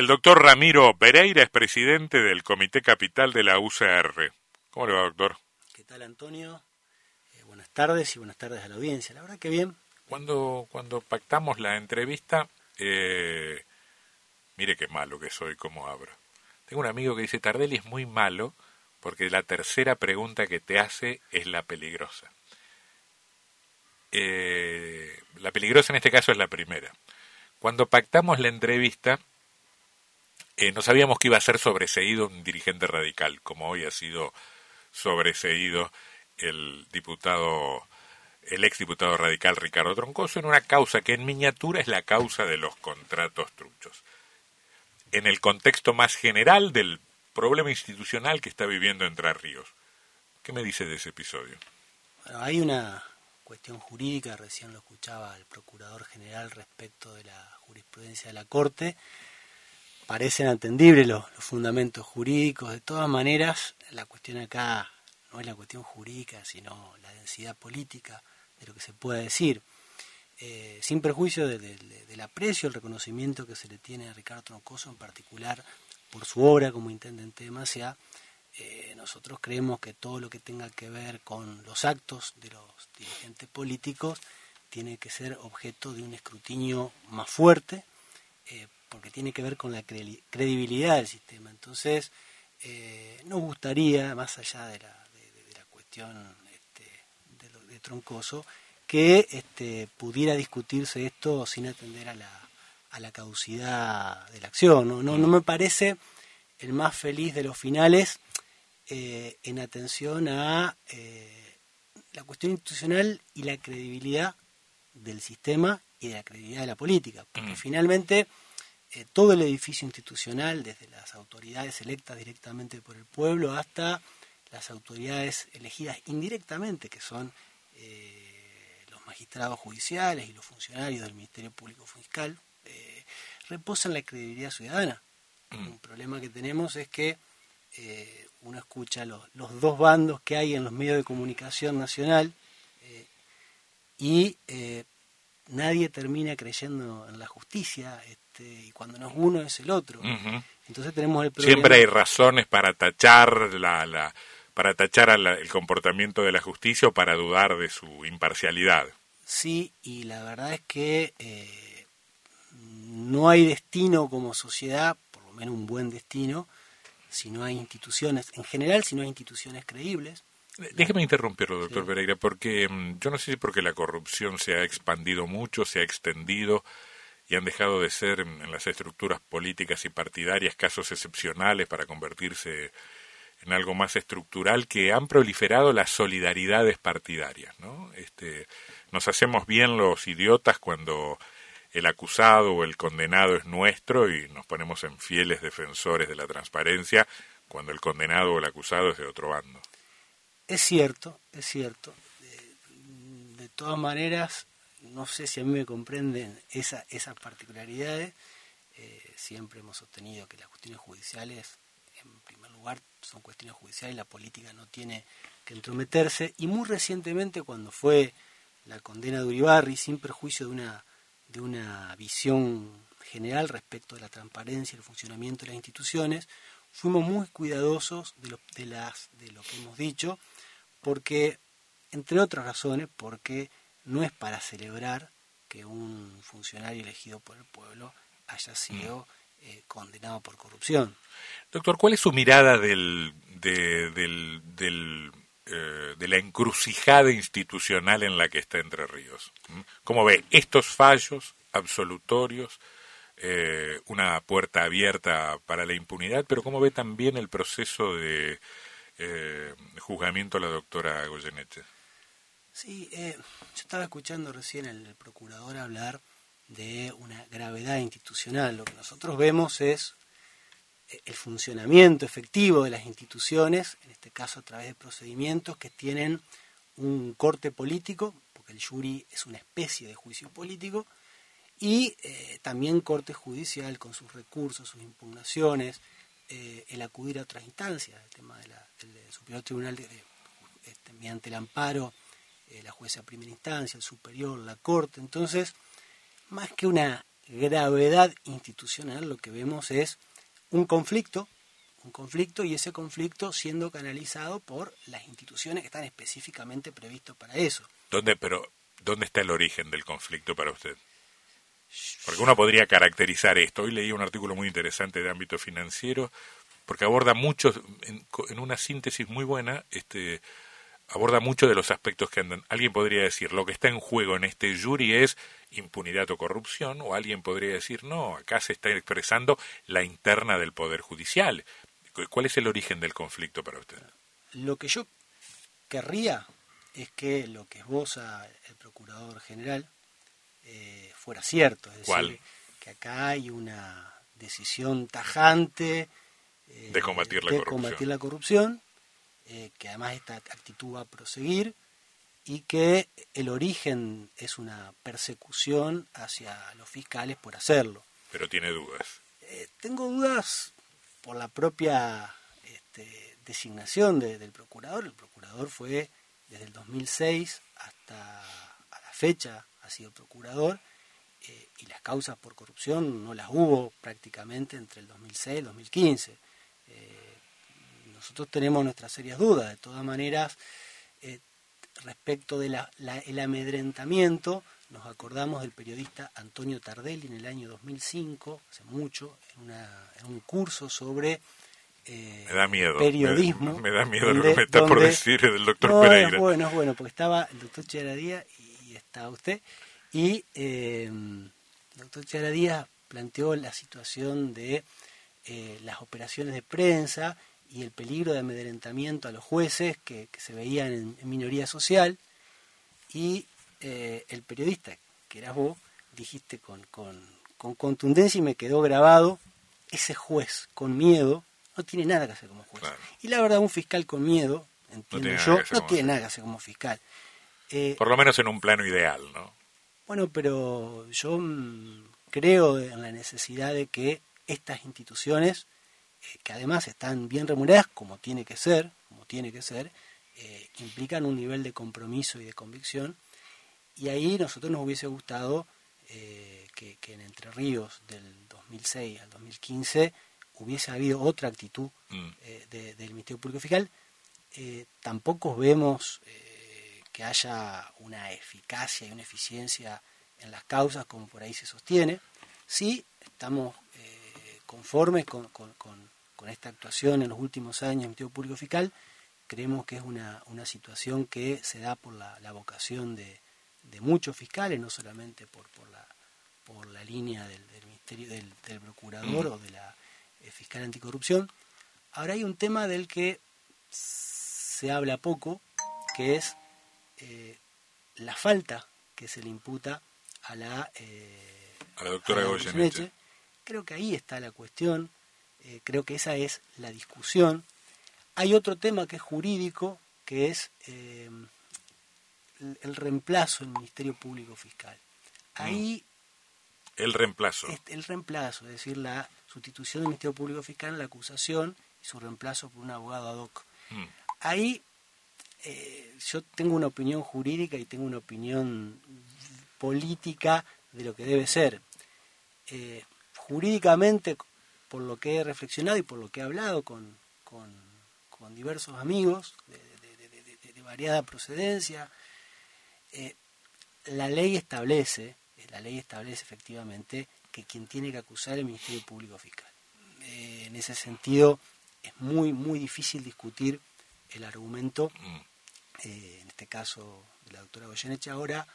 El doctor Ramiro Pereira es presidente del Comité Capital de la UCR. ¿Cómo le va, doctor? ¿Qué tal, Antonio? Eh, buenas tardes y buenas tardes a la audiencia. La verdad que bien. Cuando, cuando pactamos la entrevista, eh, mire qué malo que soy, cómo abro. Tengo un amigo que dice, Tardelli es muy malo porque la tercera pregunta que te hace es la peligrosa. Eh, la peligrosa en este caso es la primera. Cuando pactamos la entrevista, eh, no sabíamos que iba a ser sobreseído un dirigente radical, como hoy ha sido sobreseído el diputado, el exdiputado radical Ricardo Troncoso, en una causa que en miniatura es la causa de los contratos truchos. En el contexto más general del problema institucional que está viviendo Entre Ríos. ¿Qué me dice de ese episodio? Bueno, hay una cuestión jurídica, recién lo escuchaba el Procurador General respecto de la jurisprudencia de la Corte, parecen atendibles los, fundamentos jurídicos. De todas maneras, la cuestión acá no es la cuestión jurídica, sino la densidad política de lo que se pueda decir. Eh, sin perjuicio del aprecio, el reconocimiento que se le tiene a Ricardo Troncoso, en particular por su obra como intendente de Maciá, eh, nosotros creemos que todo lo que tenga que ver con los actos de los dirigentes políticos tiene que ser objeto de un escrutinio más fuerte, eh, porque tiene que ver con la credibilidad del sistema. Entonces, eh, nos gustaría, más allá de la, de, la cuestión este, de, de, Troncoso, que este, pudiera discutirse esto sin atender a la, a la caducidad de la acción. No, no, no me parece el más feliz de los finales eh, en atención a eh, la cuestión institucional y la credibilidad del sistema y de la credibilidad de la política. Porque finalmente eh, todo el edificio institucional, desde las autoridades electas directamente por el pueblo hasta las autoridades elegidas indirectamente, que son eh, los magistrados judiciales y los funcionarios del Ministerio Público Fiscal, eh, reposa en la credibilidad ciudadana. Mm. Un problema que tenemos es que uno escucha los, los, dos bandos que hay en los medios de comunicación nacional y nadie termina creyendo en la justicia este, y cuando no es uno es el otro. Entonces tenemos el problema. Siempre hay razones para tachar la, la para tachar el comportamiento de la justicia o para dudar de su imparcialidad. Sí, y la verdad es que eh, no hay destino como sociedad, por lo menos un buen destino, si no hay instituciones, en general, si no hay instituciones creíbles, Déjeme interrumpirlo, doctor Pereira, porque mm, yo no sé si porque la corrupción se ha expandido mucho, se ha extendido y han dejado de ser en las estructuras políticas y partidarias casos excepcionales para convertirse en algo más estructural que han proliferado las solidaridades partidarias, ¿no? Este, nos hacemos bien los idiotas cuando el acusado o el condenado es nuestro y nos ponemos en fieles defensores de la transparencia cuando el condenado o el acusado es de otro bando. Es cierto, es cierto. De, todas maneras, no sé si a mí me comprenden esa, esas particularidades. Eh, siempre hemos sostenido que las cuestiones judiciales, en primer lugar, son cuestiones judiciales, la política no tiene que entrometerse. Y muy recientemente, cuando fue la condena de Uribarri, sin perjuicio de una, de una visión general respecto de la transparencia y el funcionamiento de las instituciones, fuimos muy cuidadosos de lo, de las, de lo que hemos dicho porque, entre otras razones, porque no es para celebrar que un funcionario elegido por el pueblo haya sido eh, condenado por corrupción. Doctor, ¿cuál es su mirada del, de, del, del eh, de la encrucijada institucional en la que está Entre Ríos? ¿Mm? ¿Cómo ve estos fallos absolutorios? Eh, una puerta abierta para la impunidad, pero cómo ve también el proceso de eh, juzgamiento a la doctora Goyeneche. Sí, eh, yo estaba escuchando recién al procurador hablar de una gravedad institucional. Lo que nosotros vemos es eh, el funcionamiento efectivo de las instituciones, en este caso a través de procedimientos que tienen un corte político, porque el jury es una especie de juicio político, y eh, también corte judicial con sus recursos, sus impugnaciones, eh, el acudir a otras instancias, el tema del Superior Tribunal, de, este, mediante el amparo, eh, la jueza de primera instancia, el superior, la corte. Entonces, más que una gravedad institucional lo que vemos es un conflicto, un conflicto y ese conflicto siendo canalizado por las instituciones que están específicamente previstos para eso. ¿Dónde, pero, ¿Dónde está el origen del conflicto para usted? Porque uno podría caracterizar esto. Hoy leí un artículo muy interesante de ámbito financiero porque aborda mucho, en, en una síntesis muy buena, este, aborda mucho de los aspectos que andan. Alguien podría decir, lo que está en juego en este jury es impunidad o corrupción, o alguien podría decir, no, acá se está expresando la interna del Poder Judicial. ¿Cuál es el origen del conflicto para usted? Lo que yo querría es que lo que esboza el Procurador General eh, fuera cierto. Es decir, que acá hay una decisión tajante eh, de combatir la de corrupción. Combatir la corrupción eh, que además esta actitud va a proseguir y que el origen es una persecución hacia los fiscales por hacerlo. Pero tiene dudas. Eh, tengo dudas por la propia este, designación del procurador. El procurador fue desde el 2006 hasta a la fecha ha sido procurador eh, y las causas por corrupción no las hubo prácticamente entre el 2006 y el 2015 nosotros tenemos nuestras serias dudas. De todas maneras, eh, respecto del de amedrentamiento, nos acordamos del periodista Antonio Tardelli en el año 2005, hace mucho, en, un curso sobre eh, me da miedo, periodismo. Me, da miedo lo que me está por decir del doctor Pereira. Es bueno, es bueno, porque estaba el doctor Charadía y, estaba usted, y eh, el doctor Charadía planteó la situación de las operaciones de prensa y el peligro de amedrentamiento a los jueces que, se veían en, minoría social y eh, el periodista, que eras vos, dijiste con, con, contundencia y me quedó grabado, ese juez con miedo no tiene nada que hacer como juez. Y la verdad, un fiscal con miedo, entiendo yo, no tiene nada que hacer como fiscal. Eh, Por lo menos en un plano ideal, ¿no? Bueno, pero yo mm, creo en la necesidad de que estas instituciones que además están bien remuneradas, como tiene que ser, como tiene que ser, eh, implican un nivel de compromiso y de convicción. Y ahí nosotros nos hubiese gustado eh, que, en Entre Ríos del 2006 al 2015 hubiese habido otra actitud mm. del Ministerio Público Fiscal. tampoco vemos que haya una eficacia y una eficiencia en las causas como por ahí se sostiene. Sí, estamos conformes con, esta actuación en los últimos años del Ministerio Público Fiscal, creemos que es una, situación que se da por la, vocación de, muchos fiscales, no solamente por, por, la, por la línea del, ministerio del, procurador o de la eh, fiscal anticorrupción. Ahora hay un tema del que se habla poco, que es eh, la falta que se le imputa a la, eh, a la doctora Goyeneche Creo que ahí está la cuestión, eh, creo que esa es la discusión. Hay otro tema que es jurídico, que es eh, el reemplazo del Ministerio Público Fiscal. Ahí... Mm. El reemplazo. El reemplazo, es decir, la sustitución del Ministerio Público Fiscal en la acusación y su reemplazo por un abogado ad hoc. Mm. Ahí eh, yo tengo una opinión jurídica y tengo una opinión política de lo que debe ser jurídicamente, por lo que he reflexionado y por lo que he hablado con, con, diversos amigos de, variada procedencia, eh, la ley establece, eh, la ley establece efectivamente que quien tiene que acusar es el Ministerio Público Fiscal. Eh, en ese sentido, es muy, muy difícil discutir el argumento, mm. en este caso de la doctora Goyeneche, ahora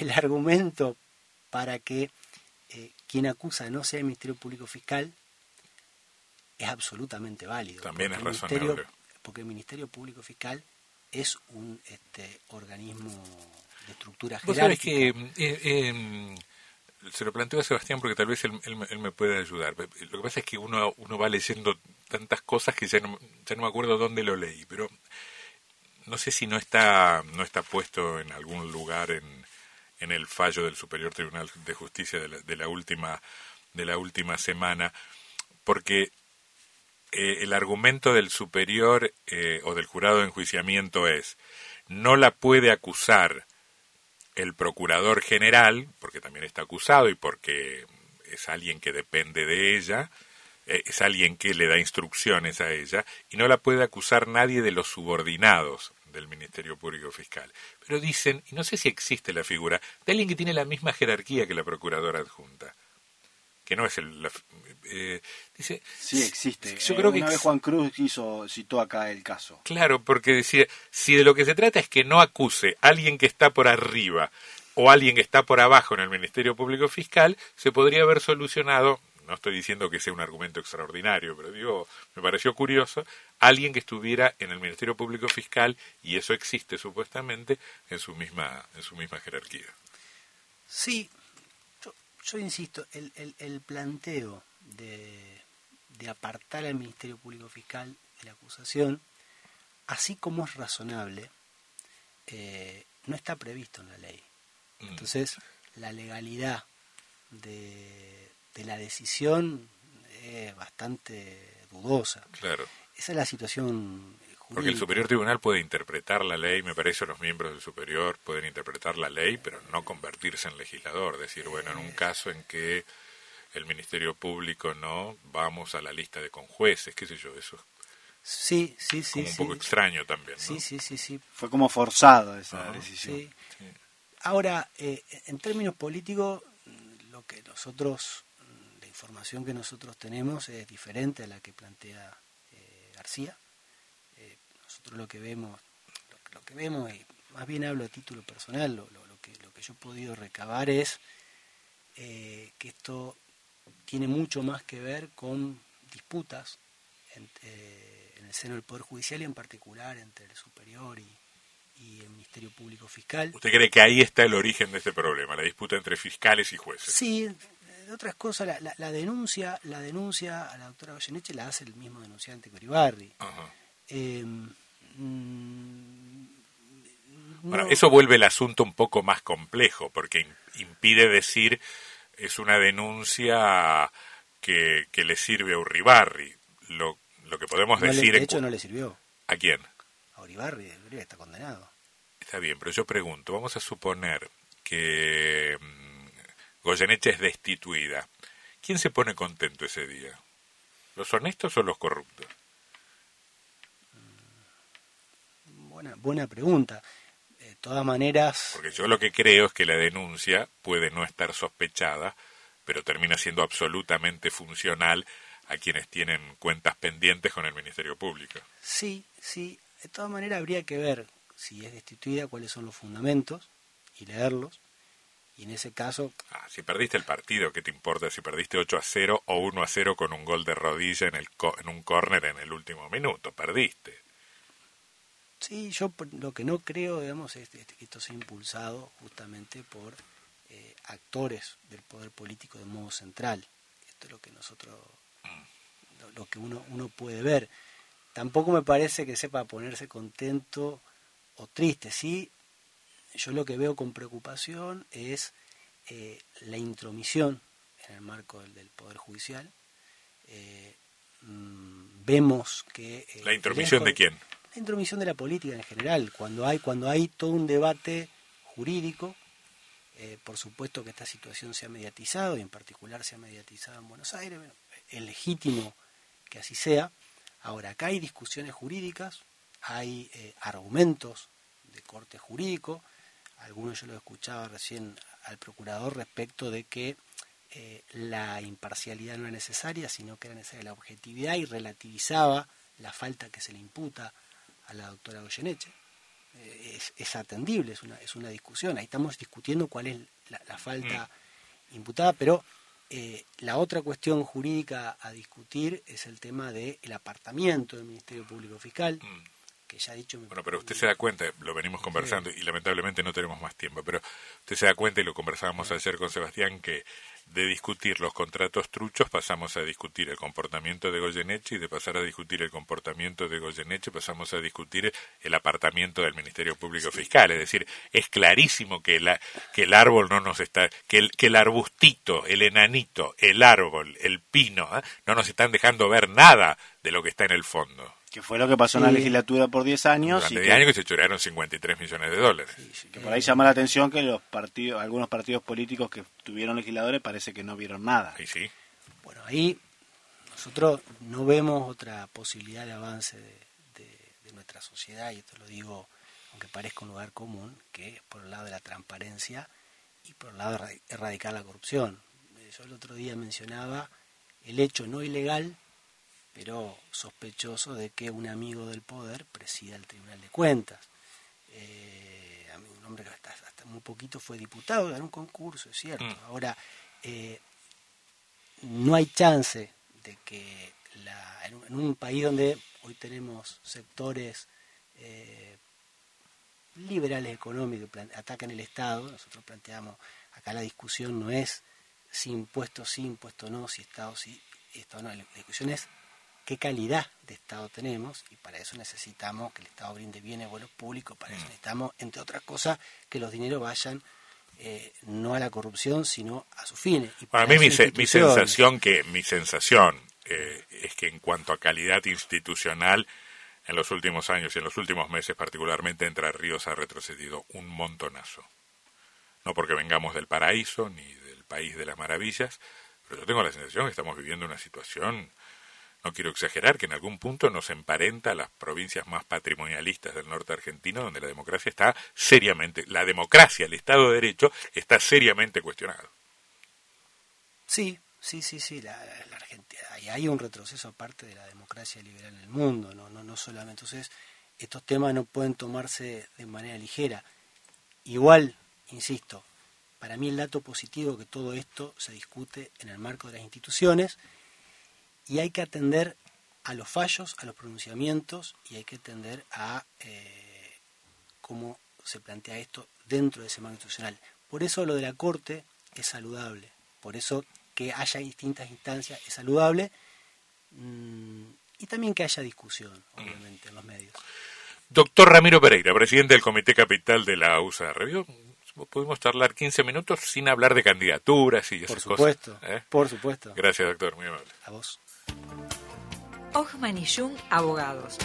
el argumento para que eh, quien acusa no sea el Ministerio Público Fiscal es absolutamente válido. También es razonable. Porque el Ministerio Público Fiscal es un este, organismo de estructura jerárquica. que eh, em, se lo planteo a Sebastián porque tal vez él, me puede ayudar. Lo que pasa es que uno, uno va leyendo tantas cosas que ya no, ya no me acuerdo dónde lo leí, pero no sé si no está, no está puesto en algún lugar en, en el fallo del Superior Tribunal de Justicia de la, última de la última semana, porque eh, el argumento del superior eh, o del jurado de enjuiciamiento es no la puede acusar el procurador general, porque también está acusado y porque es alguien que depende de ella, eh, es alguien que le da instrucciones a ella, y no la puede acusar nadie de los subordinados del Ministerio Público Fiscal. Pero dicen, y no sé si existe la figura, de alguien que tiene la misma jerarquía que la procuradora adjunta que no es el eh, dice sí existe yo creo que una vez Juan Cruz hizo citó acá el caso claro porque decía si de lo que se trata es que no acuse a alguien que está por arriba o alguien que está por abajo en el Ministerio Público Fiscal se podría haber solucionado no estoy diciendo que sea un argumento extraordinario pero digo me pareció curioso alguien que estuviera en el Ministerio Público Fiscal y eso existe supuestamente en su misma en su misma jerarquía sí yo insisto, el, el, planteo de, de, apartar al Ministerio Público Fiscal de la acusación, así como es razonable, eh, no está previsto en la ley. Mm. Entonces, la legalidad de, de la decisión es bastante dudosa. Claro. Esa es la situación porque el Superior Tribunal puede interpretar la ley, me parece los miembros del Superior pueden interpretar la ley, pero no convertirse en legislador. Decir, bueno, en un caso en que el Ministerio Público no, vamos a la lista de conjueces, qué sé yo, eso. Sí, sí, sí. Como un poco extraño también. ¿no? Sí, sí, sí, sí. Fue como forzado esa decisión. Ahora, eh, en términos políticos, lo que nosotros, información que nosotros tenemos es diferente a la que plantea eh, García lo que vemos, lo, que vemos, y más bien hablo a título personal, lo, que, lo que yo he podido recabar es eh, que esto tiene mucho más que ver con disputas eh, en el seno del Poder Judicial y en particular entre el superior y, el Ministerio Público Fiscal. ¿Usted cree que ahí está el origen de este problema, la disputa entre fiscales y jueces? Sí, de otras cosas, la, denuncia la denuncia a la doctora Goyeneche la hace el mismo denunciante Coribarri. Ajá. Em, Mm, bueno, eso vuelve el asunto un poco más complejo, porque impide decir es una denuncia que, que le sirve a Uribarri. Lo, lo que podemos decir... de hecho, no le sirvió. ¿A quién? A Uribarri, Uribarri está condenado. Está bien, pero yo pregunto, vamos a suponer que mm, Goyeneche es destituida. ¿Quién se pone contento ese día? ¿Los honestos o los corruptos? buena, pregunta. De todas maneras... Porque yo lo que creo es que la denuncia puede no estar sospechada, pero termina siendo absolutamente funcional a quienes tienen cuentas pendientes con el Ministerio Público. Sí, sí. De todas maneras habría que ver si es destituida, cuáles son los fundamentos y leerlos. Y en ese caso... Ah, si perdiste el partido, ¿qué te importa si perdiste 8 a 0 o 1 a 0 con un gol de rodilla en, el en un córner en el último minuto? Perdiste. Sí, yo lo que no creo, digamos, es que esto sea impulsado justamente por eh, actores del poder político de modo central. Esto es lo que nosotros, lo, que uno, uno puede ver. Tampoco me parece que sepa ponerse contento o triste. Sí, yo lo que veo con preocupación es eh, la intromisión en el marco del, Poder Judicial. Eh, mm, vemos que... ¿La intromisión de quién? intromisión de la política en general, cuando hay, cuando hay todo un debate jurídico, eh, por supuesto que esta situación se ha mediatizado y en particular se ha mediatizado en Buenos Aires, es legítimo que así sea. Ahora, acá hay discusiones jurídicas, hay eh, argumentos de corte jurídico, algunos yo lo escuchaba recién al procurador respecto de que eh, la imparcialidad no es necesaria, sino que era necesaria la objetividad y relativizaba la falta que se le imputa a la doctora Goyeneche. Eh, es, atendible, es una, es una discusión. Ahí estamos discutiendo cuál es la, falta mm. imputada, pero eh, la otra cuestión jurídica a discutir es el tema del apartamiento del Ministerio Público Fiscal. Mm. Que ya ha dicho bueno, pero usted se da cuenta, lo venimos conversando y lamentablemente no tenemos más tiempo, pero usted se da cuenta y lo conversábamos ayer con Sebastián que de discutir los contratos truchos pasamos a discutir el comportamiento de Goyeneche y de pasar a discutir el comportamiento de Goyeneche pasamos a discutir el apartamiento del Ministerio Público Fiscal. Es decir, es clarísimo que, la, que el árbol no nos está, que el, que el arbustito, el enanito, el árbol, el pino, ¿eh? no nos están dejando ver nada de lo que está en el fondo. Que fue lo que pasó en la legislatura por 10 años. Durante 10 años que se chorearon 53 millones de dólares. que por ahí llama la atención que los partidos, algunos partidos políticos que tuvieron legisladores parece que no vieron nada. Y sí. Bueno, ahí nosotros no vemos otra posibilidad de avance de, nuestra sociedad, y esto lo digo aunque parezca un lugar común, que por el lado de la transparencia y por el lado de erradicar la corrupción. Yo el otro día mencionaba el hecho no ilegal pero sospechoso de que un amigo del poder presida el Tribunal de Cuentas. Eh, un hombre que muy poquito fue diputado, ganó un concurso, es cierto. Mm. Ahora, eh, no hay chance de que la, en, un, país donde hoy tenemos sectores eh, liberales económicos que atacan el Estado, nosotros planteamos, acá la discusión no es si impuesto sí, impuesto no, si Estado sí, Estado no, la discusión es qué calidad de Estado tenemos y para eso necesitamos que el Estado brinde bienes buenos públicos, para eso mm. necesitamos, entre otras cosas, que los dineros vayan eh, no a la corrupción, sino a sus fines. Y para mí mi, sensación que mi sensación eh, es que en cuanto a calidad institucional en los últimos años y en los últimos meses particularmente Entre Ríos ha retrocedido un montonazo. No porque vengamos del paraíso ni del país de las maravillas, pero yo tengo la sensación que estamos viviendo una situación no quiero exagerar, que en algún punto nos emparenta a las provincias más patrimonialistas del norte argentino, donde la democracia está seriamente, la democracia, el Estado de Derecho, está seriamente cuestionado. Sí, sí, sí, sí, la, Argentina, hay un retroceso aparte de la democracia liberal en el mundo, no, no, no solamente. Entonces, estos temas no pueden tomarse de manera ligera. Igual, insisto, para mí el dato positivo es que todo esto se discute en el marco de las instituciones, y hay que atender a los fallos, a los pronunciamientos y hay que atender a eh, cómo se plantea esto dentro de ese marco institucional. Por eso lo de la Corte es saludable, por eso que haya distintas instancias es saludable mm, y también que haya discusión, obviamente, en los medios. Doctor Ramiro Pereira, presidente del Comité Capital de la USA, ¿revió? pudimos charlar 15 minutos sin hablar de candidaturas y esas por supuesto, ¿eh? Por supuesto. Gracias, doctor, muy amable. A vos. Ochman y Jung Abogados.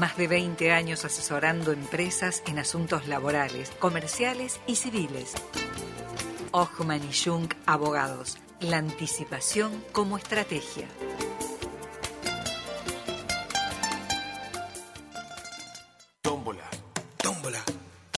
Más de 20 años asesorando empresas en asuntos laborales, comerciales y civiles. Ochman y Jung Abogados. La anticipación como estrategia.